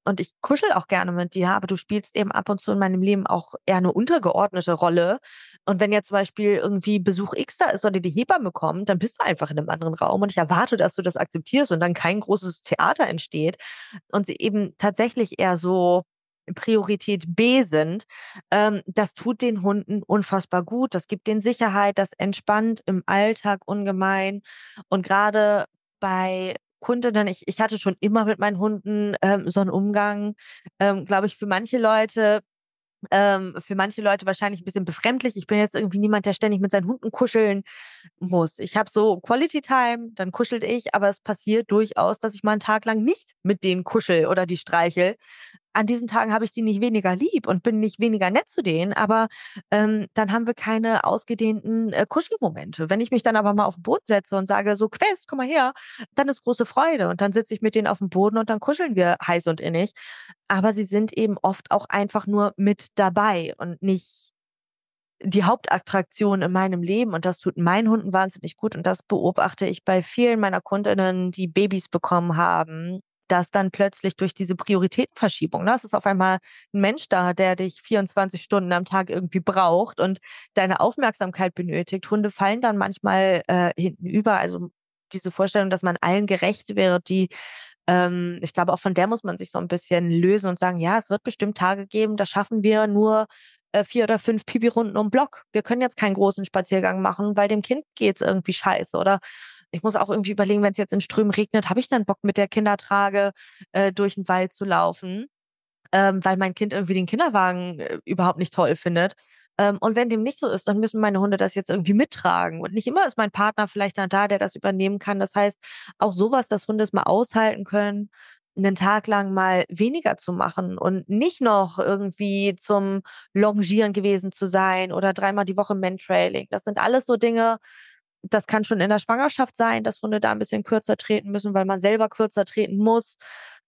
und ich kuschel auch gerne mit dir, aber du spielst eben ab und zu in meinem Leben auch eher eine untergeordnete Rolle. Und wenn jetzt zum Beispiel irgendwie Besuch X da ist oder die Hebamme kommt, dann bist du einfach in einem anderen Raum und ich erwarte, dass du das akzeptierst und dann kein großes Theater entsteht und sie eben tatsächlich eher so Priorität B sind, ähm, das tut den Hunden unfassbar gut. Das gibt denen Sicherheit, das entspannt im Alltag ungemein. Und gerade bei Kundinnen, ich, ich hatte schon immer mit meinen Hunden ähm, so einen Umgang, ähm, glaube ich, für manche Leute ähm, für manche Leute wahrscheinlich ein bisschen befremdlich. Ich bin jetzt irgendwie niemand, der ständig mit seinen Hunden kuscheln muss. Ich habe so Quality Time, dann kuschelt ich, aber es passiert durchaus, dass ich mal einen Tag lang nicht mit denen kuschel oder die streichel. An diesen Tagen habe ich die nicht weniger lieb und bin nicht weniger nett zu denen, aber ähm, dann haben wir keine ausgedehnten äh, Kuschelmomente. Wenn ich mich dann aber mal auf den Boden setze und sage, so Quest, komm mal her, dann ist große Freude und dann sitze ich mit denen auf dem Boden und dann kuscheln wir heiß und innig. Aber sie sind eben oft auch einfach nur mit dabei und nicht die Hauptattraktion in meinem Leben und das tut meinen Hunden wahnsinnig gut und das beobachte ich bei vielen meiner Kundinnen, die Babys bekommen haben, dass dann plötzlich durch diese Prioritätenverschiebung, ne, es ist auf einmal ein Mensch da, der dich 24 Stunden am Tag irgendwie braucht und deine Aufmerksamkeit benötigt. Hunde fallen dann manchmal äh, hinten über. Also diese Vorstellung, dass man allen gerecht wird, die ähm, ich glaube, auch von der muss man sich so ein bisschen lösen und sagen, ja, es wird bestimmt Tage geben, da schaffen wir nur äh, vier oder fünf Pipi-Runden um Block. Wir können jetzt keinen großen Spaziergang machen, weil dem Kind geht es irgendwie scheiße. Oder ich muss auch irgendwie überlegen, wenn es jetzt in Strömen regnet, habe ich dann Bock mit der Kindertrage äh, durch den Wald zu laufen, ähm, weil mein Kind irgendwie den Kinderwagen äh, überhaupt nicht toll findet. Ähm, und wenn dem nicht so ist, dann müssen meine Hunde das jetzt irgendwie mittragen. Und nicht immer ist mein Partner vielleicht dann da, der das übernehmen kann. Das heißt, auch sowas, dass Hunde es mal aushalten können, einen Tag lang mal weniger zu machen und nicht noch irgendwie zum Longieren gewesen zu sein oder dreimal die Woche Mentrailing. Das sind alles so Dinge, das kann schon in der Schwangerschaft sein, dass Hunde da ein bisschen kürzer treten müssen, weil man selber kürzer treten muss.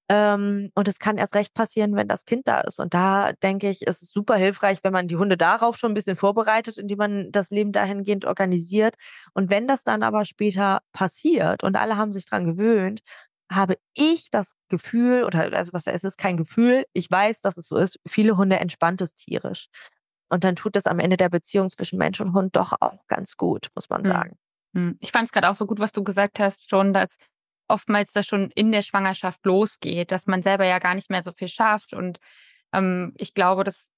Ähm, und es kann erst recht passieren, wenn das Kind da ist. Und da denke ich, ist es super hilfreich, wenn man die Hunde darauf schon ein bisschen vorbereitet, indem man das Leben dahingehend organisiert. Und wenn das dann aber später passiert und alle haben sich dran gewöhnt, habe ich das Gefühl, oder also was es ist kein Gefühl, ich weiß, dass es so ist, viele Hunde entspannt es tierisch. Und dann tut es am Ende der Beziehung zwischen Mensch und Hund doch auch ganz gut, muss man hm. sagen. Hm. Ich fand es gerade auch so gut, was du gesagt hast, schon, dass oftmals das schon in der Schwangerschaft losgeht, dass man selber ja gar nicht mehr so viel schafft. Und ähm, ich glaube, das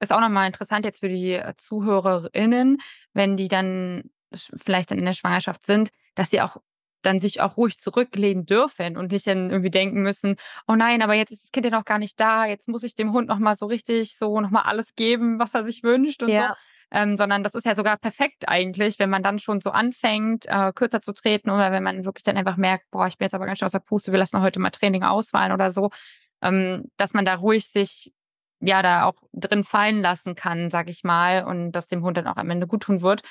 ist auch nochmal interessant jetzt für die äh, ZuhörerInnen, wenn die dann vielleicht dann in der Schwangerschaft sind, dass sie auch dann sich auch ruhig zurücklehnen dürfen und nicht dann irgendwie denken müssen, oh nein, aber jetzt ist das Kind ja noch gar nicht da, jetzt muss ich dem Hund nochmal so richtig so nochmal alles geben, was er sich wünscht und ja. so. Ähm, sondern das ist ja sogar perfekt eigentlich, wenn man dann schon so anfängt, äh, kürzer zu treten oder wenn man wirklich dann einfach merkt, boah, ich bin jetzt aber ganz schön aus der Puste, wir lassen heute mal Training ausfallen oder so, ähm, dass man da ruhig sich ja da auch drin fallen lassen kann, sag ich mal, und dass dem Hund dann auch am Ende gut tun wird.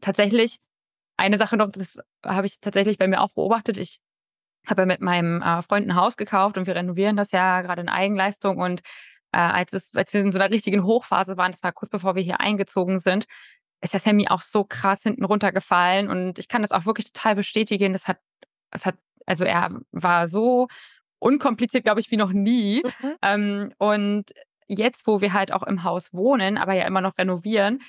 Tatsächlich, eine Sache noch, das habe ich tatsächlich bei mir auch beobachtet. Ich habe ja mit meinem äh, Freund ein Haus gekauft und wir renovieren das ja gerade in Eigenleistung und äh, als, es, als wir in so einer richtigen Hochphase waren, das war kurz bevor wir hier eingezogen sind, ist der Sammy auch so krass hinten runtergefallen und ich kann das auch wirklich total bestätigen. Das hat, das hat, also er war so unkompliziert, glaube ich, wie noch nie. Mhm. Ähm, und jetzt, wo wir halt auch im Haus wohnen, aber ja immer noch renovieren,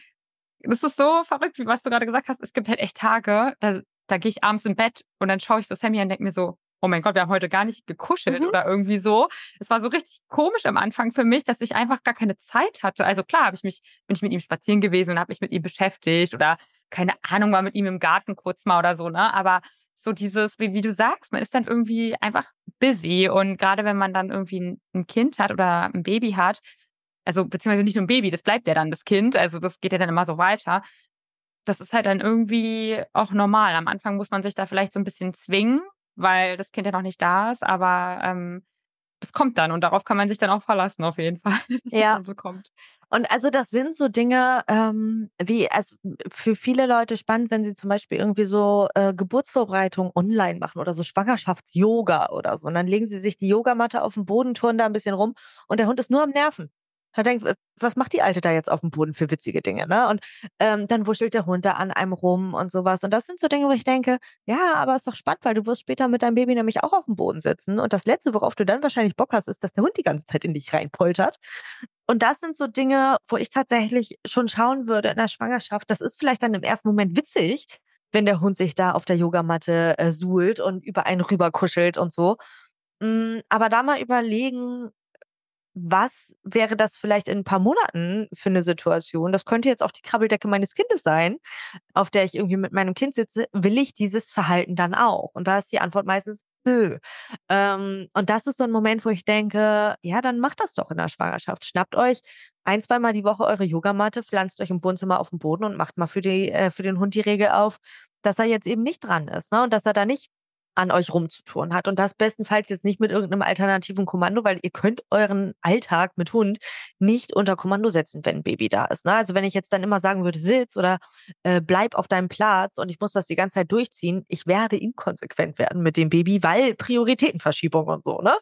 das ist so verrückt, wie was du gerade gesagt hast. Es gibt halt echt Tage, da, da gehe ich abends im Bett und dann schaue ich so Sammy und denke mir so, oh mein Gott, wir haben heute gar nicht gekuschelt mhm. oder irgendwie so. Es war so richtig komisch am Anfang für mich, dass ich einfach gar keine Zeit hatte. Also klar, habe ich mich, bin ich mit ihm spazieren gewesen und habe mich mit ihm beschäftigt oder keine Ahnung, war mit ihm im Garten kurz mal oder so, ne? Aber so dieses, wie, wie du sagst, man ist dann irgendwie einfach busy und gerade wenn man dann irgendwie ein, ein Kind hat oder ein Baby hat, also beziehungsweise nicht nur ein Baby, das bleibt ja dann das Kind, also das geht ja dann immer so weiter. Das ist halt dann irgendwie auch normal. Am Anfang muss man sich da vielleicht so ein bisschen zwingen, weil das Kind ja noch nicht da ist, aber ähm, das kommt dann und darauf kann man sich dann auch verlassen, auf jeden Fall, dass ja. das so kommt. Und also das sind so Dinge, ähm, wie, also für viele Leute spannend, wenn sie zum Beispiel irgendwie so äh, Geburtsvorbereitung online machen oder so Schwangerschafts-Yoga oder so. Und dann legen sie sich die Yogamatte auf den Boden, turnen da ein bisschen rum und der Hund ist nur am Nerven. Er denkt, was macht die Alte da jetzt auf dem Boden für witzige Dinge, ne? Und ähm, dann wuschelt der Hund da an einem rum und sowas. Und das sind so Dinge, wo ich denke, ja, aber ist doch spannend, weil du wirst später mit deinem Baby nämlich auch auf dem Boden sitzen. Und das Letzte, worauf du dann wahrscheinlich Bock hast, ist, dass der Hund die ganze Zeit in dich reinpoltert. Und das sind so Dinge, wo ich tatsächlich schon schauen würde in der Schwangerschaft. Das ist vielleicht dann im ersten Moment witzig, wenn der Hund sich da auf der Yogamatte äh, suhlt und über einen rüberkuschelt und so. Mm, aber da mal überlegen, was wäre das vielleicht in ein paar Monaten für eine Situation? Das könnte jetzt auch die Krabbeldecke meines Kindes sein, auf der ich irgendwie mit meinem Kind sitze. Will ich dieses Verhalten dann auch? Und da ist die Antwort meistens nö. Ähm, und das ist so ein Moment, wo ich denke, ja, dann macht das doch in der Schwangerschaft. Schnappt euch ein, zweimal die Woche eure Yogamatte, pflanzt euch im Wohnzimmer auf den Boden und macht mal für, die, äh, für den Hund die Regel auf, dass er jetzt eben nicht dran ist ne? und dass er da nicht an euch rumzutun hat. Und das bestenfalls jetzt nicht mit irgendeinem alternativen Kommando, weil ihr könnt euren Alltag mit Hund nicht unter Kommando setzen, wenn ein Baby da ist. Ne? Also wenn ich jetzt dann immer sagen würde, sitz oder äh, bleib auf deinem Platz und ich muss das die ganze Zeit durchziehen, ich werde inkonsequent werden mit dem Baby, weil Prioritätenverschiebung und so. Ne?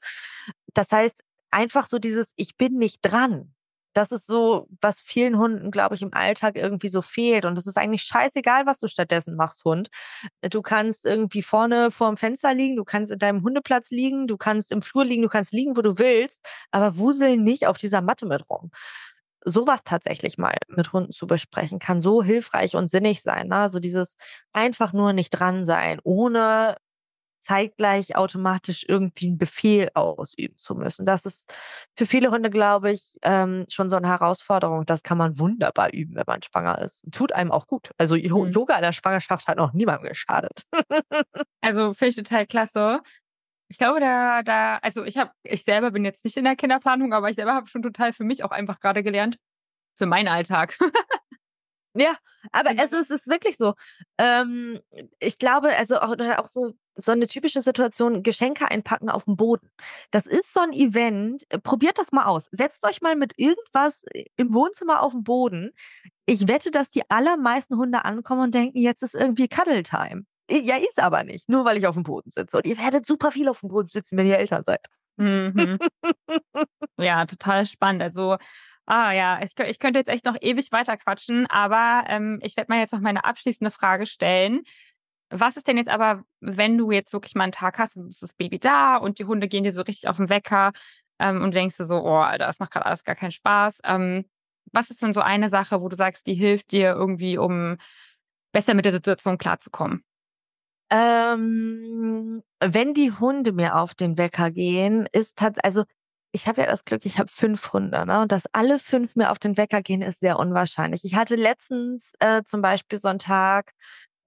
Das heißt, einfach so dieses, ich bin nicht dran. Das ist so, was vielen Hunden, glaube ich, im Alltag irgendwie so fehlt. Und es ist eigentlich scheißegal, was du stattdessen machst, Hund. Du kannst irgendwie vorne vorm Fenster liegen, du kannst in deinem Hundeplatz liegen, du kannst im Flur liegen, du kannst liegen, wo du willst, aber wusel nicht auf dieser Matte mit rum sowas tatsächlich mal mit Hunden zu besprechen, kann so hilfreich und sinnig sein. Ne? Also dieses einfach nur nicht dran sein, ohne zeitgleich automatisch irgendwie einen Befehl ausüben zu müssen. Das ist für viele Hunde, glaube ich, ähm, schon so eine Herausforderung. Das kann man wunderbar üben, wenn man schwanger ist. Tut einem auch gut. Also mhm. Yoga in der Schwangerschaft hat noch niemandem geschadet. also finde ich total klasse. Ich glaube, da, da, also ich habe, ich selber bin jetzt nicht in der Kinderplanung, aber ich selber habe schon total für mich auch einfach gerade gelernt, für meinen Alltag. Ja, aber es ist, es ist wirklich so. Ähm, ich glaube, also auch, auch so, so eine typische Situation, Geschenke einpacken auf dem Boden. Das ist so ein Event. Äh, probiert das mal aus. Setzt euch mal mit irgendwas äh, im Wohnzimmer auf den Boden. Ich wette, dass die allermeisten Hunde ankommen und denken, jetzt ist irgendwie Cuddle Time. Ja, ist aber nicht. Nur weil ich auf dem Boden sitze. Und ihr werdet super viel auf dem Boden sitzen, wenn ihr Eltern seid. Mhm. ja, total spannend. Also Ah ja, ich, ich könnte jetzt echt noch ewig weiter quatschen, aber ähm, ich werde mal jetzt noch meine abschließende Frage stellen. Was ist denn jetzt aber, wenn du jetzt wirklich mal einen Tag hast, ist das Baby da und die Hunde gehen dir so richtig auf den Wecker ähm, und du denkst dir so, oh, Alter, das macht gerade alles gar keinen Spaß. Ähm, was ist denn so eine Sache, wo du sagst, die hilft dir irgendwie, um besser mit der Situation klarzukommen? Ähm, wenn die Hunde mir auf den Wecker gehen, ist tatsächlich, also ich habe ja das Glück, ich habe fünf Hunde, ne? Und dass alle fünf mir auf den Wecker gehen, ist sehr unwahrscheinlich. Ich hatte letztens äh, zum Beispiel so einen Tag,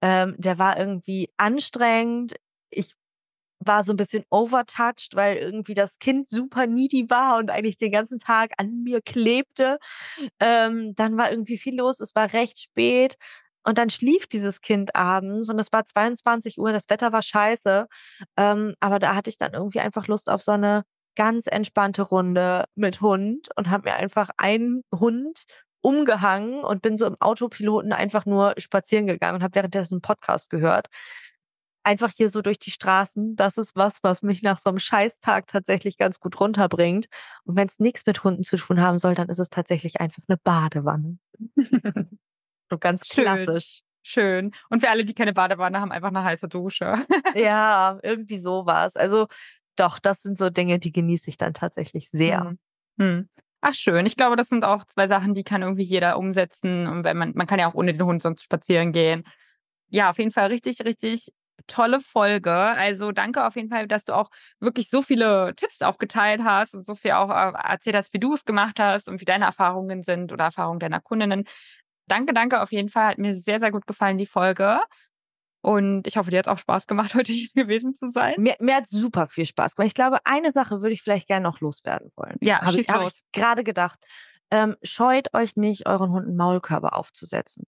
ähm, der war irgendwie anstrengend. Ich war so ein bisschen overtouched, weil irgendwie das Kind super needy war und eigentlich den ganzen Tag an mir klebte. Ähm, dann war irgendwie viel los, es war recht spät. Und dann schlief dieses Kind abends und es war 22 Uhr, das Wetter war scheiße. Ähm, aber da hatte ich dann irgendwie einfach Lust auf so eine ganz entspannte Runde mit Hund und habe mir einfach einen Hund umgehangen und bin so im Autopiloten einfach nur spazieren gegangen und habe währenddessen einen Podcast gehört. Einfach hier so durch die Straßen. Das ist was, was mich nach so einem Scheißtag tatsächlich ganz gut runterbringt. Und wenn es nichts mit Hunden zu tun haben soll, dann ist es tatsächlich einfach eine Badewanne. so ganz Schön. klassisch. Schön. Und für alle, die keine Badewanne haben, einfach eine heiße Dusche. Ja, irgendwie sowas. Also doch, das sind so Dinge, die genieße ich dann tatsächlich sehr. Hm. Hm. Ach schön. Ich glaube, das sind auch zwei Sachen, die kann irgendwie jeder umsetzen. Und wenn man, man kann ja auch ohne den Hund sonst spazieren gehen. Ja, auf jeden Fall richtig, richtig tolle Folge. Also danke auf jeden Fall, dass du auch wirklich so viele Tipps auch geteilt hast und so viel auch äh, erzählt hast, wie du es gemacht hast und wie deine Erfahrungen sind oder Erfahrungen deiner Kundinnen. Danke, danke auf jeden Fall. Hat mir sehr, sehr gut gefallen, die Folge. Und ich hoffe, dir hat auch Spaß gemacht, heute hier gewesen zu sein. Mir, mir hat super viel Spaß gemacht. Ich glaube, eine Sache würde ich vielleicht gerne noch loswerden wollen. Ja, habe ich, hab ich gerade gedacht. Ähm, scheut euch nicht, euren Hunden Maulkörper aufzusetzen.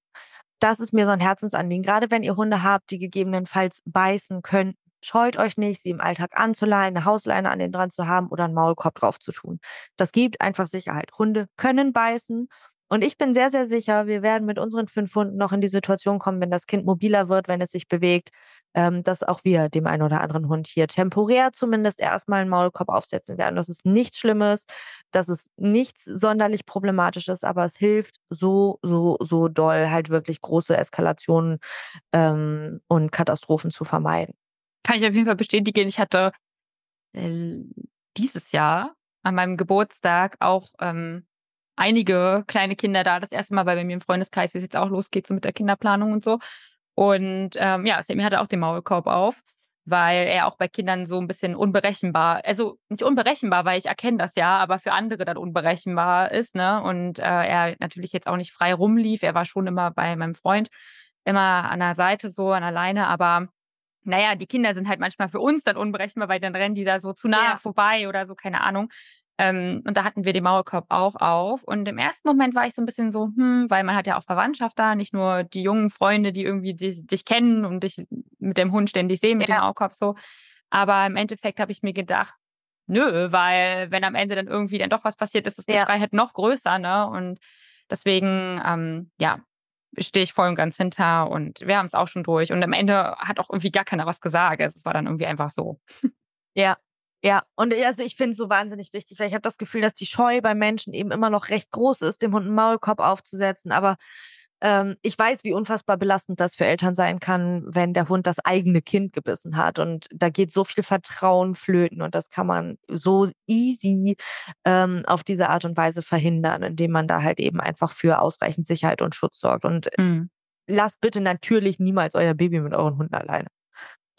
Das ist mir so ein Herzensanliegen. Gerade wenn ihr Hunde habt, die gegebenenfalls beißen können, scheut euch nicht, sie im Alltag anzuleihen, eine Hausleine an den dran zu haben oder einen Maulkorb drauf zu tun. Das gibt einfach Sicherheit. Hunde können beißen und ich bin sehr, sehr sicher, wir werden mit unseren fünf Hunden noch in die Situation kommen, wenn das Kind mobiler wird, wenn es sich bewegt, ähm, dass auch wir dem einen oder anderen Hund hier temporär zumindest erstmal einen Maulkorb aufsetzen werden. Das ist nichts Schlimmes, das ist nichts sonderlich Problematisches, aber es hilft so, so, so doll, halt wirklich große Eskalationen ähm, und Katastrophen zu vermeiden. Kann ich auf jeden Fall bestätigen. Ich hatte äh, dieses Jahr an meinem Geburtstag auch ähm, einige kleine Kinder da. Das erste Mal, weil bei mir im Freundeskreis es jetzt auch losgeht, so mit der Kinderplanung und so. Und ähm, ja, Sammy hatte auch den Maulkorb auf, weil er auch bei Kindern so ein bisschen unberechenbar, also nicht unberechenbar, weil ich erkenne das ja, aber für andere dann unberechenbar ist, ne? Und äh, er natürlich jetzt auch nicht frei rumlief. Er war schon immer bei meinem Freund, immer an der Seite so, an der Leine, aber naja, die Kinder sind halt manchmal für uns dann unberechenbar, weil dann rennen die da so zu nah Ja. vorbei oder so, keine Ahnung. Ähm, und da hatten wir den Maulkorb auch auf. Und im ersten Moment war ich so ein bisschen so, hm, weil man hat ja auch Verwandtschaft da, nicht nur die jungen Freunde, die irgendwie dich, dich kennen und dich mit dem Hund ständig sehen, mit Ja. dem Maulkorb so. Aber im Endeffekt habe ich mir gedacht, nö, weil wenn am Ende dann irgendwie dann doch was passiert, ist das Ja. Halt noch größer, ne? Und deswegen, ähm, ja, stehe ich voll und ganz hinter und wir haben es auch schon durch. Und am Ende hat auch irgendwie gar keiner was gesagt. Es war dann irgendwie einfach so. Ja. Ja, und also ich finde es so wahnsinnig wichtig, weil ich habe das Gefühl, dass die Scheu bei Menschen eben immer noch recht groß ist, dem Hund einen Maulkorb aufzusetzen. Aber ähm, ich weiß, wie unfassbar belastend das für Eltern sein kann, wenn der Hund das eigene Kind gebissen hat. Und da geht so viel Vertrauen flöten und das kann man so easy ähm, auf diese Art und Weise verhindern, indem man da halt eben einfach für ausreichend Sicherheit und Schutz sorgt. Und lasst bitte natürlich niemals euer Baby mit euren Hunden alleine.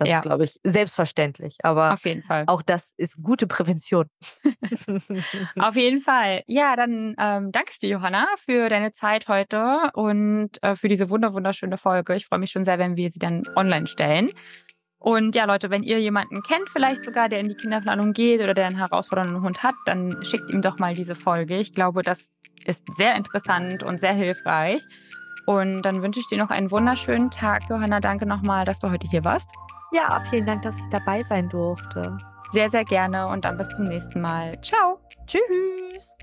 Das Ja. ist, glaube ich, selbstverständlich. Aber Auf jeden Fall. auch das ist gute Prävention. Auf jeden Fall. Ja, dann ähm, danke ich dir, Johanna, für deine Zeit heute und äh, für diese wunder wunderschöne Folge. Ich freue mich schon sehr, wenn wir sie dann online stellen. Und ja, Leute, wenn ihr jemanden kennt, vielleicht sogar, der in die Kinderplanung geht oder der einen herausfordernden Hund hat, dann schickt ihm doch mal diese Folge. Ich glaube, das ist sehr interessant und sehr hilfreich. Und dann wünsche ich dir noch einen wunderschönen Tag. Johanna, danke nochmal, dass du heute hier warst. Ja, vielen Dank, dass ich dabei sein durfte. Sehr, sehr gerne und dann bis zum nächsten Mal. Ciao. Tschüss.